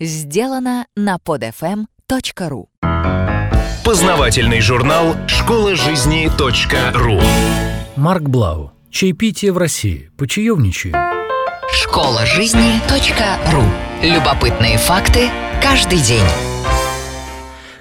сделано на podfm.ru. Познавательный журнал «Школа жизни .ру». Марк Блау. Чаепитие в России. Почаевничаем. Школа жизни .ру. Любопытные факты каждый день.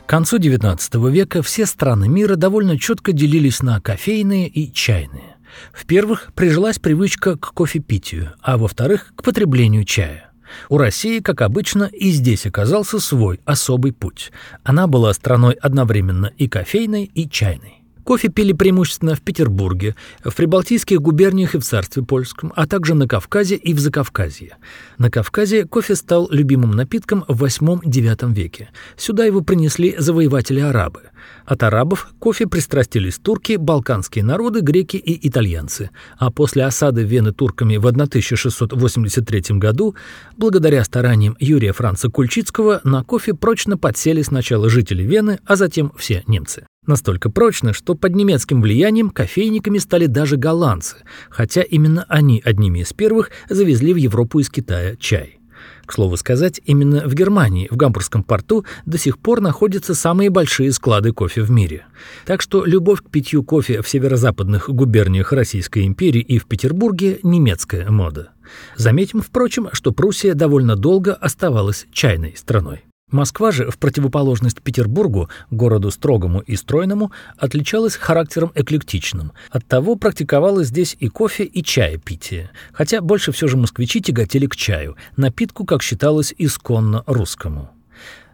К концу XIX века все страны мира довольно четко делились на кофейные и чайные. В первых прижилась привычка к кофепитию, а во-вторых, к потреблению чая. У России, как обычно, и здесь оказался свой особый путь. Она была страной одновременно и кофейной, и чайной. Кофе пили преимущественно в Петербурге, в прибалтийских губерниях и в царстве польском, а также на Кавказе и в Закавказье. На Кавказе кофе стал любимым напитком в VIII-IX веке. Сюда его принесли завоеватели-арабы. От арабов кофе пристрастились турки, балканские народы, греки и итальянцы. А после осады Вены турками в 1683 году, благодаря стараниям Юрия Франца Кульчицкого, на кофе прочно подсели сначала жители Вены, а затем все немцы. Настолько прочно, что под немецким влиянием кофейниками стали даже голландцы, хотя именно они одними из первых завезли в Европу из Китая чай. К слову сказать, именно в Германии, в Гамбургском порту, до сих пор находятся самые большие склады кофе в мире. Так что любовь к питью кофе в северо-западных губерниях Российской империи и в Петербурге – немецкая мода. Заметим, впрочем, что Пруссия довольно долго оставалась чайной страной. Москва же, в противоположность Петербургу, городу строгому и стройному, отличалась характером эклектичным. Оттого практиковалось здесь и кофе, и чаепитие. Хотя больше все же москвичи тяготели к чаю, напитку, как считалось, исконно русскому.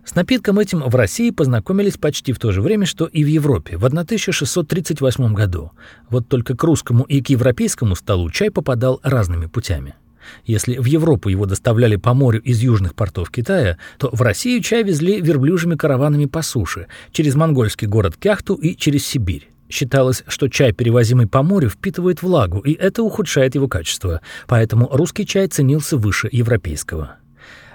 С напитком этим в России познакомились почти в то же время, что и в Европе, в 1638 году. Вот только к русскому и к европейскому столу чай попадал разными путями. Если в Европу его доставляли по морю из южных портов Китая, то в Россию чай везли верблюжьими караванами по суше, через монгольский город Кяхту и через Сибирь. Считалось, что чай, перевозимый по морю, впитывает влагу, и это ухудшает его качество, поэтому русский чай ценился выше европейского.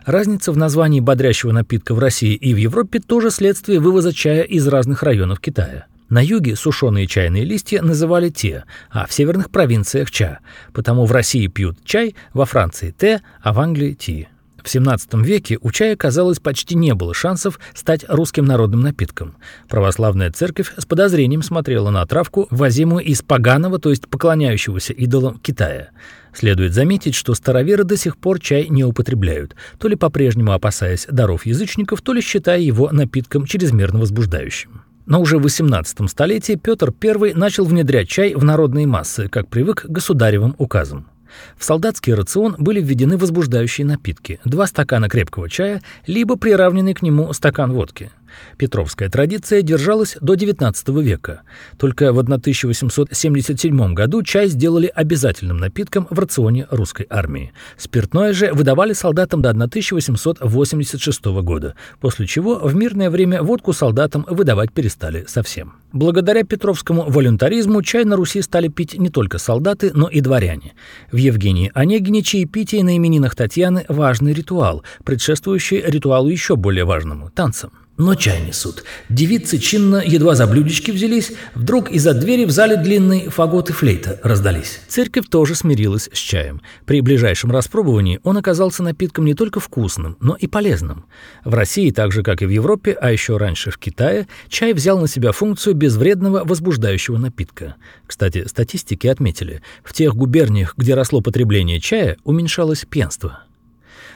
Разница в названии бодрящего напитка в России и в Европе тоже следствие вывоза чая из разных районов Китая. На юге сушеные чайные листья называли те, а в северных провинциях ча, потому в России пьют чай, во Франции те, а в Англии ти. В XVII веке у чая, казалось, почти не было шансов стать русским народным напитком. Православная церковь с подозрением смотрела на травку, возимую из поганого, то есть поклоняющегося идолам Китая. Следует заметить, что староверы до сих пор чай не употребляют, то ли по-прежнему опасаясь даров язычников, то ли считая его напитком чрезмерно возбуждающим. Но уже в XVIII столетии Петр I начал внедрять чай в народные массы, как привык государевым указам. В солдатский рацион были введены возбуждающие напитки – два стакана крепкого чая, либо приравненный к нему стакан водки – Петровская традиция держалась до XIX века. Только в 1877 году чай сделали обязательным напитком в рационе русской армии. Спиртное же выдавали солдатам до 1886 года, после чего в мирное время водку солдатам выдавать перестали совсем. Благодаря петровскому волюнтаризму чай на Руси стали пить не только солдаты, но и дворяне. В Евгении Онегине чаепитие на именинах Татьяны – важный ритуал, предшествующий ритуалу еще более важному – танцам. Но чай несут. Девицы чинно, едва за блюдечки взялись, вдруг из-за двери в зале длинный фагот и флейта раздались. Церковь тоже смирилась с чаем. При ближайшем распробовании он оказался напитком не только вкусным, но и полезным. В России, так же как и в Европе, а еще раньше в Китае, чай взял на себя функцию безвредного возбуждающего напитка. Кстати, статистики отметили, в тех губерниях, где росло потребление чая, уменьшалось пьянство.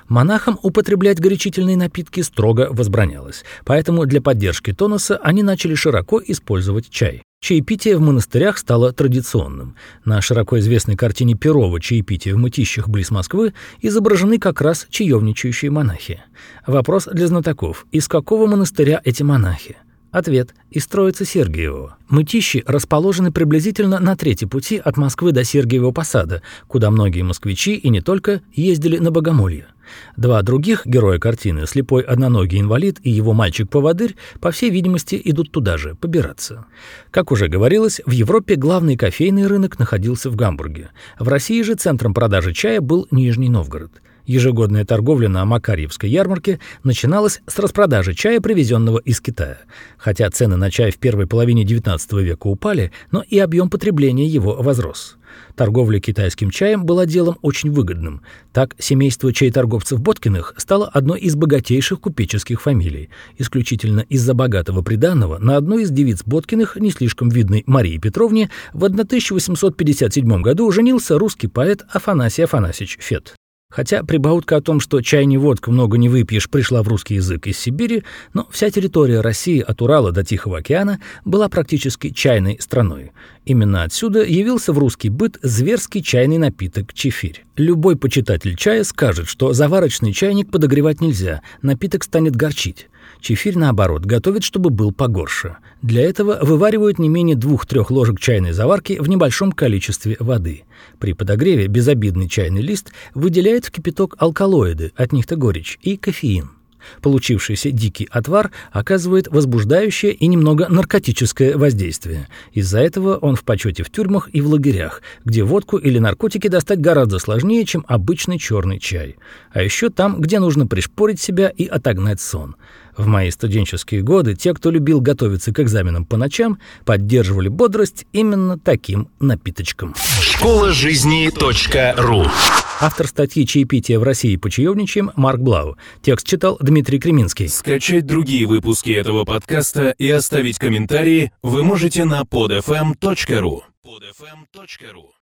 Монахам употреблять горячительные напитки строго возбранялось, поэтому для поддержки тонуса они начали широко использовать чай. Чаепитие в монастырях стало традиционным. На широко известной картине Перова «Чаепитие в мытищах близ Москвы» изображены как раз чаевничающие монахи. Вопрос для знатоков. Из какого монастыря эти монахи? Ответ. Из Троицы Сергиевого. Мытищи расположены приблизительно на трети пути от Москвы до Сергиевого Посада, куда многие москвичи и не только ездили на богомолье. Два других героя картины, слепой одноногий инвалид и его мальчик-поводырь, по всей видимости, идут туда же, побираться. Как уже говорилось, в Европе главный кофейный рынок находился в Гамбурге. В России же центром продажи чая был Нижний Новгород. Ежегодная торговля на Макарьевской ярмарке начиналась с распродажи чая, привезенного из Китая. Хотя цены на чай в первой половине XIX века упали, но и объем потребления его возрос. Торговля китайским чаем была делом очень выгодным. Так, семейство чайторговцев Боткиных стало одной из богатейших купеческих фамилий. Исключительно из-за богатого приданного на одной из девиц Боткиных, не слишком видной Марии Петровне, в 1857 году женился русский поэт Афанасий Афанасьевич Фет. Хотя прибаутка о том, что чай не водка, много не выпьешь, пришла в русский язык из Сибири, но вся территория России от Урала до Тихого океана была практически чайной страной. Именно отсюда явился в русский быт зверский чайный напиток чефирь. Любой почитатель чая скажет, что заварочный чайник подогревать нельзя, напиток станет горчить. Чефирь, наоборот, готовят, чтобы был погорше. Для этого вываривают не менее двух-трех ложек чайной заварки в небольшом количестве воды. При подогреве безобидный чайный лист выделяет в кипяток алкалоиды, от них-то горечь, и кофеин. Получившийся дикий отвар оказывает возбуждающее и немного наркотическое воздействие. Из-за этого он в почете в тюрьмах и в лагерях, где водку или наркотики достать гораздо сложнее, чем обычный черный чай. А еще там, где нужно пришпорить себя и отогнать сон. В мои студенческие годы те, кто любил готовиться к экзаменам по ночам, поддерживали бодрость именно таким напиточком. Школа жизни .ру Автор статьи «Чаепитие в России по чаевничьим» Марк Блау. Текст читал Дмитрий Креминский. Скачать другие выпуски этого подкаста и оставить комментарии вы можете на podfm.ru podfm.ru